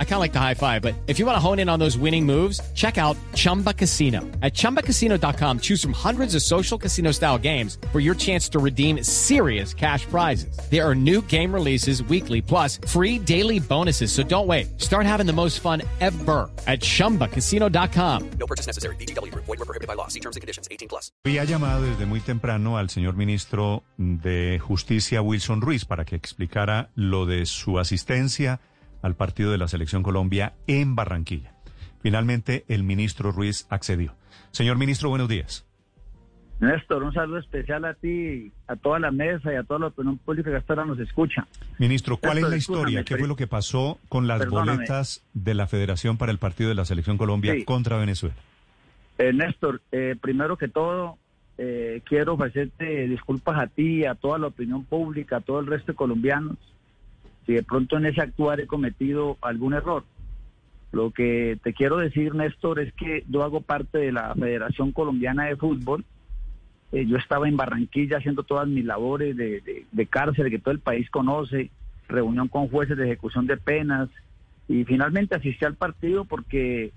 I kind of like the high five, but if you want to hone in on those winning moves, check out Chumba Casino. At ChumbaCasino.com, choose from hundreds of social casino style games for your chance to redeem serious cash prizes. There are new game releases weekly, plus free daily bonuses. So don't wait. Start having the most fun ever at ChumbaCasino.com. No purchase necessary. BGW. Void were prohibited by law. See terms and conditions. 18 plus. Había llamado desde muy temprano al señor ministro de Justicia, Wilson Ruiz, para que explicara lo de su asistencia al partido de la Selección Colombia en Barranquilla. Finalmente, el ministro Ruiz accedió. Señor ministro, buenos días. Néstor, un saludo especial a ti, a toda la mesa y a toda la opinión pública que hasta ahora nos escucha. Ministro, ¿cuál Néstor, es la historia? ¿Qué fue lo que pasó con las Perdóname. boletas de la Federación para el partido de la Selección Colombia Sí. contra Venezuela? Eh, Néstor, eh, primero que todo, eh, quiero ofrecerte disculpas a ti, a toda la opinión pública, a todo el resto de colombianos, si de pronto en ese actuar he cometido algún error. Lo que te quiero decir, Néstor, es que yo hago parte de la Federación Colombiana de Fútbol. Eh, yo estaba en Barranquilla haciendo todas mis labores de, cárcel que todo el país conoce, reunión con jueces de ejecución de penas, y finalmente asistí al partido porque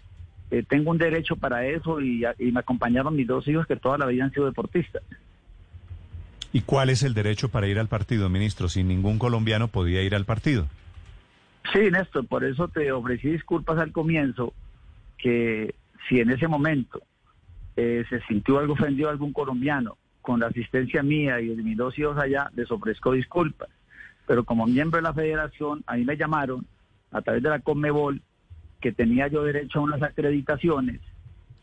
eh, tengo un derecho para eso y, y me acompañaron mis dos hijos que toda la vida han sido deportistas. ¿Y cuál es el derecho para ir al partido, ministro? Si ningún colombiano podía ir al partido. Sí, Néstor, por eso te ofrecí disculpas al comienzo, que si en ese momento eh, se sintió algo ofendido algún colombiano con la asistencia mía y de mis dos hijos allá, les ofrezco disculpas. Pero como miembro de la federación, a mí me llamaron a través de la Conmebol que tenía yo derecho a unas acreditaciones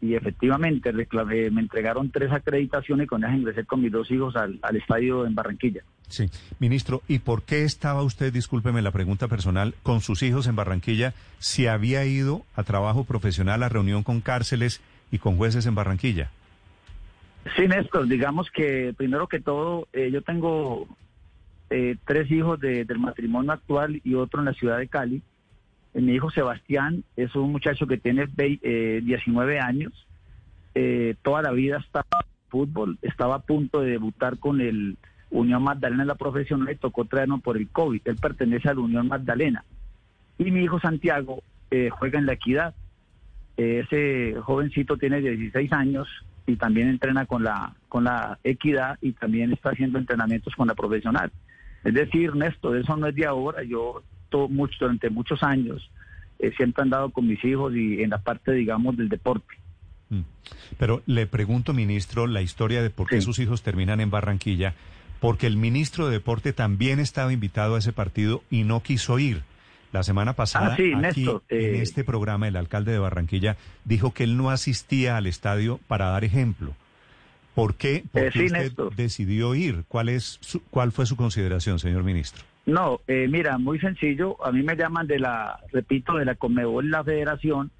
y efectivamente reclamé- me entregaron tres acreditaciones y con ellas ingresé con mis dos hijos al, al estadio en Barranquilla. Sí, ministro, ¿y por qué estaba usted, discúlpeme la pregunta personal, con sus hijos en Barranquilla si había ido a trabajo profesional, a reunión con cárceles y con jueces en Barranquilla? Sí, Néstor, digamos que primero que todo, eh, yo tengo eh, tres hijos de- del matrimonio actual y otro en la ciudad de Cali. Eh, mi hijo Sebastián es un muchacho que tiene vei- eh, 19 años. Eh, toda la vida estaba en fútbol, estaba a punto de debutar con el Unión Magdalena en la profesional y tocó traernos por el COVID. Él pertenece a la Unión Magdalena. Y mi hijo Santiago eh, juega en la Equidad. Eh, ese jovencito tiene 16 años y también entrena con la con la equidad y también está haciendo entrenamientos con la profesional. Es decir, Néstor, eso no es de ahora. Yo to- mucho, durante muchos años eh, siempre he andado con mis hijos y en la parte, digamos, del deporte. Mm. Pero le pregunto, ministro, la historia de por qué Sí. sus hijos terminan en Barranquilla, porque el ministro de Deporte también estaba invitado a ese partido y no quiso ir. La semana pasada, Ah, sí, aquí Néstor, en eh, este programa, el alcalde de Barranquilla dijo que él no asistía al estadio para dar ejemplo. ¿Por qué, por Eh, sí, usted Néstor. decidió ir? ¿Cuál, es su- ¿Cuál fue su consideración, señor ministro? No, eh, mira, muy sencillo. A mí me llaman de la, repito, de la Conmebol, la federación,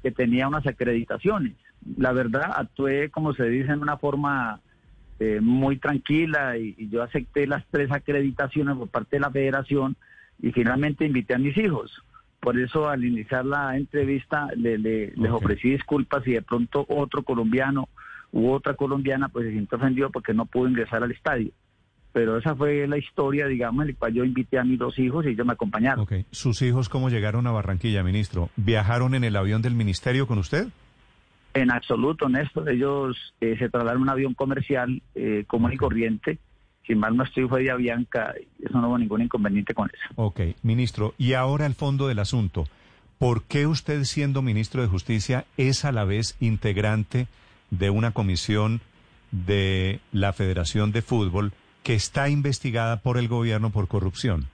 que tenía unas acreditaciones. La verdad, actué, como se dice, en una forma eh, muy tranquila y, y yo acepté las tres acreditaciones por parte de la federación y finalmente invité a mis hijos. Por eso al iniciar la entrevista le- le- les ofrecí disculpas y de pronto otro colombiano u otra colombiana pues se sintió ofendido porque no pudo ingresar al estadio. Pero esa fue la historia, digamos, en la cual yo invité a mis dos hijos y ellos me acompañaron. ¿Sus hijos cómo llegaron a Barranquilla, ministro? ¿Viajaron en el avión del ministerio con usted? En absoluto, Néstor. Ellos eh, se trasladaron en un avión comercial eh, común y corriente. Si mal no estoy, fue de Avianca. y Eso no hubo ningún inconveniente con eso. Ok, ministro. Y ahora el fondo del asunto. ¿Por qué usted, siendo ministro de Justicia, es a la vez integrante de una comisión de la Federación de Fútbol que está investigada por el gobierno por corrupción?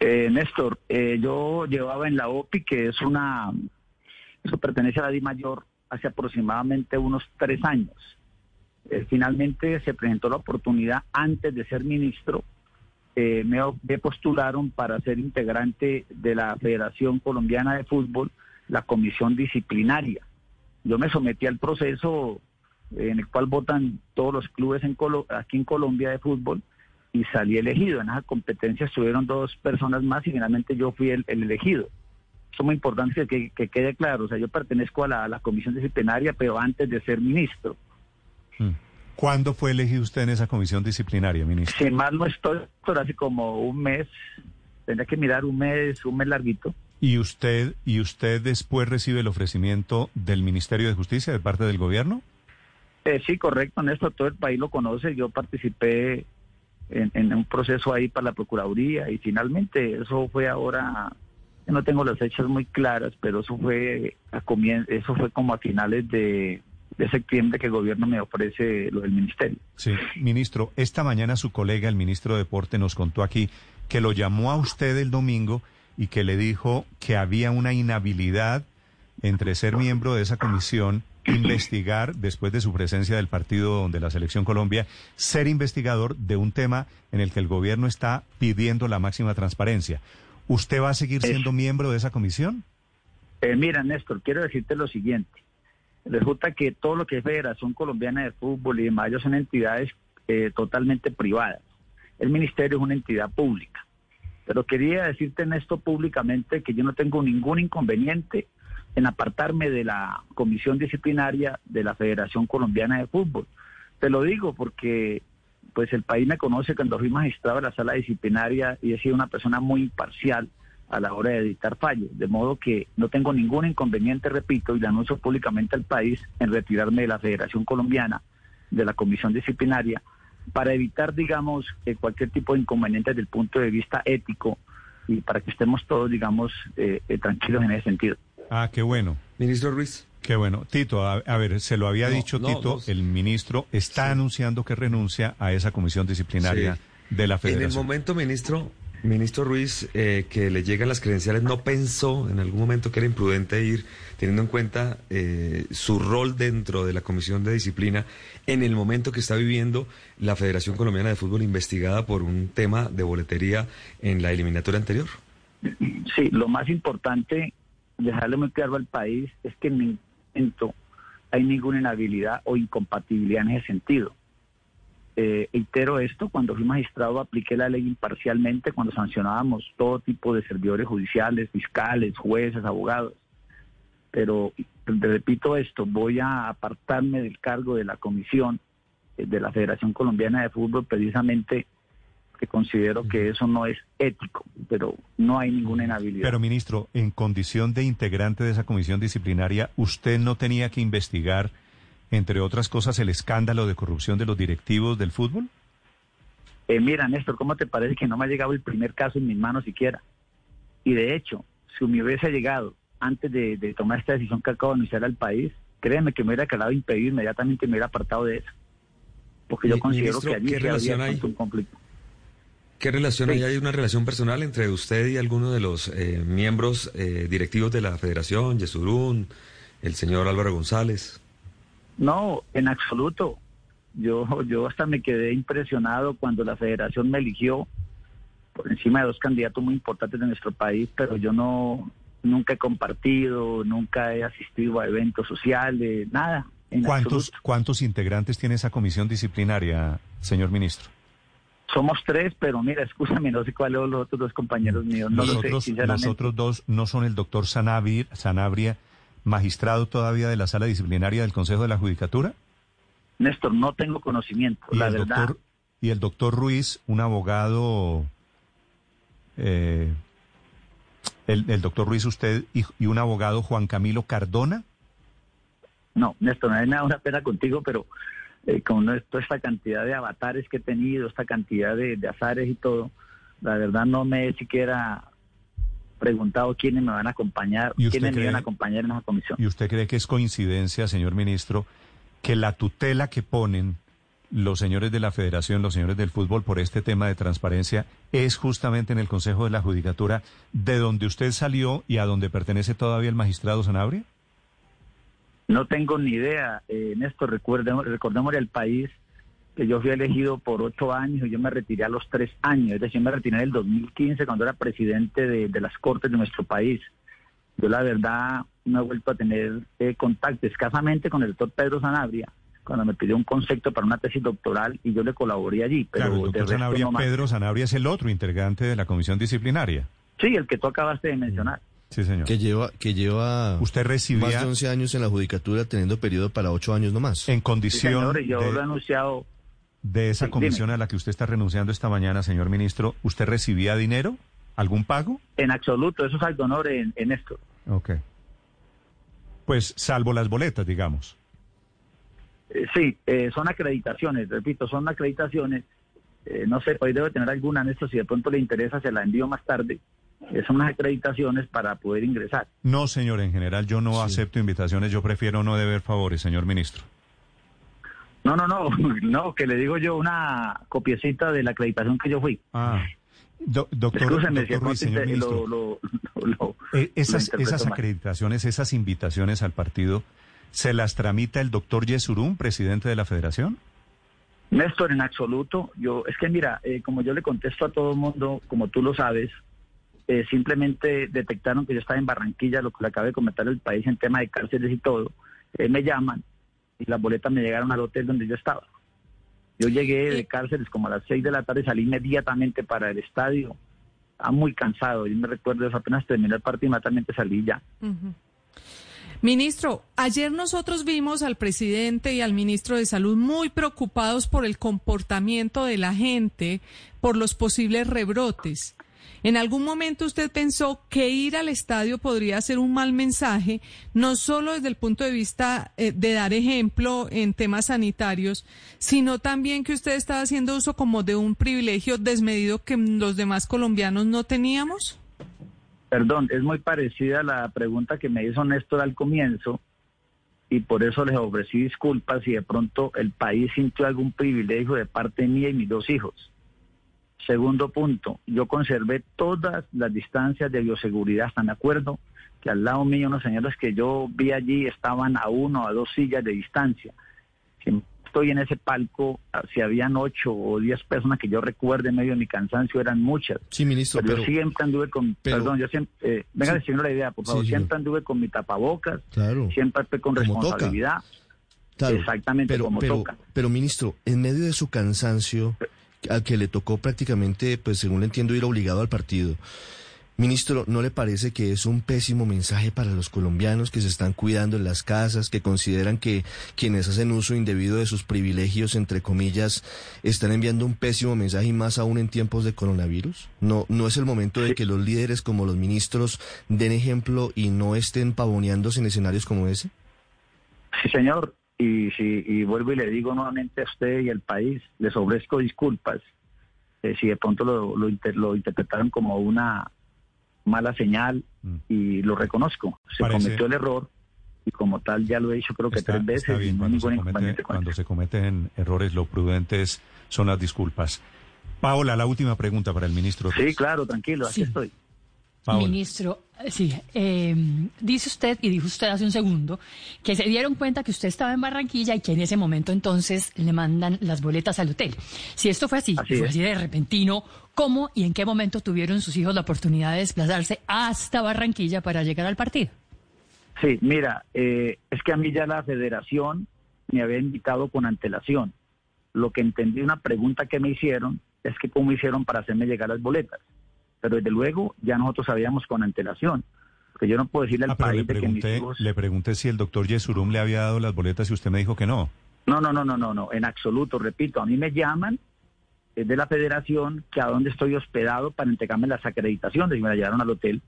Eh, Néstor, eh, yo llevaba en la OPI, que es una, eso pertenece a la Di Mayor, hace aproximadamente unos tres años. Eh, finalmente se presentó la oportunidad antes de ser ministro, eh, me, postularon para ser integrante de la Federación Colombiana de Fútbol, la comisión disciplinaria. Yo me sometí al proceso en el cual votan todos los clubes en Colo- aquí en Colombia de fútbol y salí elegido. En esa competencia estuvieron dos personas más y finalmente yo fui el, el elegido. Eso es muy importante que, que quede claro. O sea, yo pertenezco a la, a la comisión disciplinaria, pero antes de ser ministro. Mm. ¿Cuándo fue elegido usted en esa comisión disciplinaria, ministro? Si mal no estoy, hace como un mes, tendría que mirar un mes, un mes larguito. ¿Y usted, ¿Y usted después recibe el ofrecimiento del Ministerio de Justicia de parte del gobierno? Eh, sí, correcto, Néstor, todo el país lo conoce. Yo participé en, en un proceso ahí para la Procuraduría y finalmente eso fue ahora, no tengo las fechas muy claras, pero eso fue a comien- eso fue como a finales de, de septiembre que el gobierno me ofrece lo del ministerio. Sí, ministro, esta mañana su colega, el ministro de Deporte, nos contó aquí que lo llamó a usted el domingo y que le dijo que había una inhabilidad entre ser miembro de esa comisión, investigar, después de su presencia del partido de la Selección Colombia, ser investigador de un tema en el que el gobierno está pidiendo la máxima transparencia. ¿Usted va a seguir siendo miembro de esa comisión? Eh, mira, Néstor, quiero decirte lo siguiente. Resulta que todo lo que es Federación Colombiana de Fútbol y demás ellos son entidades eh, totalmente privadas. El ministerio es una entidad pública. Pero quería decirte en esto públicamente que yo no tengo ningún inconveniente en apartarme de la comisión disciplinaria de la Federación Colombiana de Fútbol. Te lo digo porque pues el país me conoce cuando fui magistrado de la sala disciplinaria y he sido una persona muy imparcial a la hora de dictar fallos, de modo que no tengo ningún inconveniente, repito, y le anuncio públicamente al país en retirarme de la Federación Colombiana, de la Comisión Disciplinaria, para evitar, digamos, eh, cualquier tipo de inconveniente desde el punto de vista ético y para que estemos todos, digamos, eh, eh, tranquilos en ese sentido. Ah, qué bueno. Ministro Ruiz. Qué bueno. Tito, a, a ver, se lo había No, dicho no, Tito, no. el ministro está Sí. anunciando que renuncia a esa comisión disciplinaria Sí. de la En el federación. momento, ministro, ministro Ruiz, eh, que le llegan las credenciales, ¿no pensó en algún momento que era imprudente ir, teniendo en cuenta eh, su rol dentro de la Comisión de Disciplina, en el momento que está viviendo la Federación Colombiana de Fútbol investigada por un tema de boletería en la eliminatoria anterior? Sí, lo más importante, dejarle muy claro al país, es que en ningún momento hay ninguna inhabilidad o incompatibilidad en ese sentido. Eh, esto, cuando fui magistrado apliqué la ley imparcialmente cuando sancionábamos todo tipo de servidores judiciales, fiscales, jueces, abogados. Pero repito esto, voy a apartarme del cargo de la comisión eh, de la Federación Colombiana de Fútbol precisamente que considero que eso no es ético, pero no hay ninguna inhabilidad. Pero, ministro, en condición de integrante de esa comisión disciplinaria, ¿usted no tenía que investigar, entre otras cosas, el escándalo de corrupción de los directivos del fútbol? Eh, mira, Néstor, ¿cómo te parece que no me ha llegado el primer caso en mis manos siquiera? Y de hecho, si me hubiese llegado antes de, de tomar esta decisión que acabo de anunciar al país, créeme que me hubiera quedado impedido inmediatamente y me hubiera apartado de eso. Porque yo considero ministro, que allí ¿qué sí habría relación hay? un conflicto. ¿Qué relación Sí. hay? ¿Hay una relación personal entre usted y alguno de los eh, miembros eh, directivos de la Federación, Yesurún, el señor Álvaro González? No, en absoluto. Yo, yo hasta me quedé impresionado cuando la federación me eligió por encima de dos candidatos muy importantes de nuestro país, pero yo no, nunca he compartido, nunca he asistido a eventos sociales, nada. En ¿Cuántos, absoluto. ¿Cuántos integrantes tiene esa comisión disciplinaria, señor ministro? Somos tres, pero mira, escúchame, no sé cuáles son los otros dos compañeros míos, no los, lo sé, los otros dos no son el doctor Sanabria, Sanabria, magistrado todavía de la sala disciplinaria del Consejo de la Judicatura, Néstor, no tengo conocimiento, la el verdad. doctor y el doctor Ruiz, un abogado, eh, el, el doctor Ruiz usted y, y un abogado Juan Camilo Cardona. No, Néstor, no hay nada una pena contigo, pero eh, con toda esta cantidad de avatares que he tenido, esta cantidad de, de azares y todo, la verdad no me he siquiera preguntado quiénes me van a acompañar, ¿Y usted quiénes me van a acompañar en esa comisión. ¿Y usted cree que es coincidencia, señor ministro, que la tutela que ponen los señores de la federación, los señores del fútbol por este tema de transparencia es justamente en el Consejo de la Judicatura, de donde usted salió y a donde pertenece todavía el magistrado Sanabria? No tengo ni idea, eh, Néstor, recuerdemos, recordémosle al país que yo fui elegido por ocho años y yo me retiré a los tres años, es decir, me retiré en el 2015 cuando era presidente de, de las Cortes de nuestro país. Yo la verdad no he vuelto a tener eh, contacto escasamente con el doctor Pedro Sanabria cuando me pidió un concepto para una tesis doctoral y yo le colaboré allí, pero claro, el doctor Sanabria, no. Pedro Sanabria es el otro integrante de la comisión disciplinaria. Sí, el que tú acabaste de mencionar. Sí, señor. que lleva, que lleva Usted recibía- más de 11 años en la judicatura teniendo periodo para 8 años nomás. En Sí, condición señor, yo de- lo he anunciado. de esa Sí, comisión dime. a la que usted está renunciando esta mañana, señor ministro, ¿usted recibía dinero? ¿Algún pago? En absoluto, eso es algo honor en, en esto. Ok. Pues salvo las boletas, digamos. Eh, sí, eh, son acreditaciones, repito, son acreditaciones. Eh, no sé, hoy debe tener alguna en esto, si de pronto le interesa, se la envío más tarde. Son unas acreditaciones para poder ingresar. No, señor, en general yo no acepto invitaciones, yo prefiero no deber favores, señor ministro. No, no, no, no, que le digo yo una copiecita de la acreditación que yo fui. Ah, do- doctor, Ruiz, señor ministro. lo, lo- lo- Eh, esas, esas acreditaciones, esas invitaciones al partido, ¿se las tramita el doctor Yesurún, presidente de la federación? Néstor, en absoluto. Yo es que mira, eh, como yo le contesto a todo el mundo, como tú lo sabes, eh, simplemente detectaron que yo estaba en Barranquilla, lo que le acabé de comentar el país en tema de cárceles y todo. Eh, me llaman y las boletas me llegaron al hotel donde yo estaba. Yo llegué de cárceles como a las seis de la tarde, salí inmediatamente para el estadio. Estaba muy cansado. Yo me recuerdo eso, apenas terminé el partido, inmediatamente salí ya. Ministro, ayer nosotros vimos al presidente y al ministro de Salud muy preocupados por el comportamiento de la gente, por los posibles rebrotes. ¿En algún momento usted pensó que ir al estadio podría ser un mal mensaje, no solo desde el punto de vista eh, de dar ejemplo en temas sanitarios, sino también que usted estaba haciendo uso como de un privilegio desmedido que los demás colombianos no teníamos? Perdón, es muy parecida a la pregunta que me hizo Néstor al comienzo y por eso les ofrecí disculpas si de pronto el país sintió algún privilegio de parte mía y mis dos hijos. Segundo punto, yo conservé todas las distancias de bioseguridad, ¿están de acuerdo? Que al lado mío unos señores que yo vi allí estaban a uno o a dos sillas de distancia. Si estoy en ese palco, si habían ocho o diez personas que yo recuerde en medio de mi cansancio, eran muchas. Sí, ministro, Pero, pero, yo siempre anduve con, pero- perdón, yo siempre, eh, venga Sí. la idea, por favor, siempre anduve con mi tapabocas, claro, siempre con toca. responsabilidad, claro, exactamente pero, como pero, toca. pero, ministro, en medio de su cansancio, al que le tocó prácticamente, pues según le entiendo, ir obligado al partido, ministro, ¿no le parece que es un pésimo mensaje para los colombianos que se están cuidando en las casas, que consideran que quienes hacen uso indebido de sus privilegios, entre comillas, están enviando un pésimo mensaje y más aún en tiempos de coronavirus? ¿No, no es el momento de que los líderes como los ministros den ejemplo y no estén pavoneándose en escenarios como ese? Sí, señor, y, si, y vuelvo y le digo nuevamente a usted y al país, les ofrezco disculpas eh, si de pronto lo, lo, inter- lo interpretaron como una mala señal Mm. y lo reconozco, se Parece- cometió el error y como tal ya lo he dicho creo que Está, tres veces bien, no hay cuando, se, ningún comete- cuando se cometen errores, lo prudente es- son las disculpas. Paola, la última pregunta para el ministro. Sí, claro, tranquilo, aquí Sí. estoy. Paola. Ministro, eh, sí, eh, dice usted y dijo usted hace un segundo que se dieron cuenta que usted estaba en Barranquilla y que en ese momento entonces le mandan las boletas al hotel. Si esto fue así, Así fue es. así de repentino, ¿cómo y en qué momento tuvieron sus hijos la oportunidad de desplazarse hasta Barranquilla para llegar al partido? Sí, mira, eh, es que a mí ya la federación me había invitado con antelación. Lo que entendí, una pregunta que me hicieron, es que cómo hicieron para hacerme llegar las boletas. Pero desde luego ya nosotros sabíamos con antelación. Porque yo no puedo decirle al Ah, pero le país de que pregunté, hijos... le pregunté si el doctor Yesurum le había dado las boletas y usted me dijo que no. No, no, no, no, no, no, en absoluto, repito, a mí me llaman es de la federación que a dónde estoy hospedado para entregarme las acreditaciones y me la llevaron al hotel.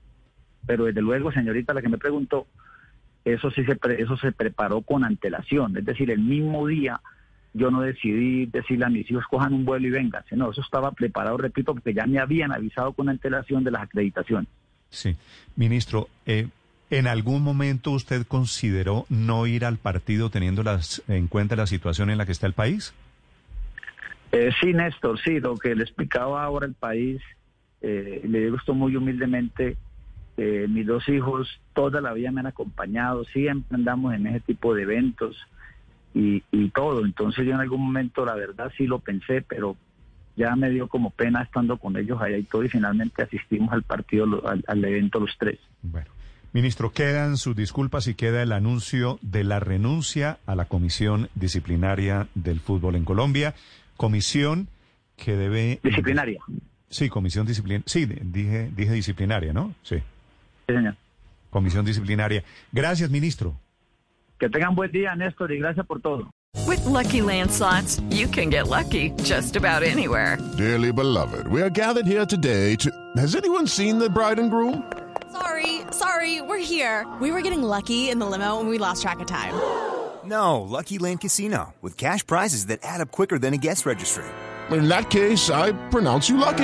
Pero desde luego, señorita, la que me preguntó, eso sí se, pre- eso se preparó con antelación, es decir, el mismo día yo no decidí decirle a mis hijos cojan un vuelo y vengan, no, eso estaba preparado, repito, porque ya me habían avisado con antelación de las acreditaciones. Sí. Ministro, eh, ¿en algún momento usted consideró no ir al partido teniendo las, en cuenta la situación en la que está el país? Eh, sí, Néstor, sí, lo que le explicaba ahora el país, eh, le digo esto muy humildemente, eh, mis dos hijos toda la vida me han acompañado, siempre andamos en ese tipo de eventos y, y todo, entonces yo en algún momento la verdad sí lo pensé, pero ya me dio como pena estando con ellos allá y todo y finalmente asistimos al partido, al, al evento los tres. Bueno. Ministro, quedan sus disculpas y queda el anuncio de la renuncia a la Comisión Disciplinaria del Fútbol en Colombia. Comisión que debe... Disciplinaria, Sí, comisión disciplinaria. Sí, dije, dije disciplinaria, ¿no? Sí. sí, señor. comisión disciplinaria. Gracias, ministro. Que tengan buen día, Néstor, y gracias por todo. With Lucky Land slots, you can get lucky just about anywhere. Dearly beloved, we are gathered here today to. Has anyone seen the bride and groom? Sorry, sorry, we're here. We were getting lucky in the limo and we lost track of time. No, Lucky Land Casino, with cash prizes that add up quicker than a guest registry. In that case, I pronounce you lucky.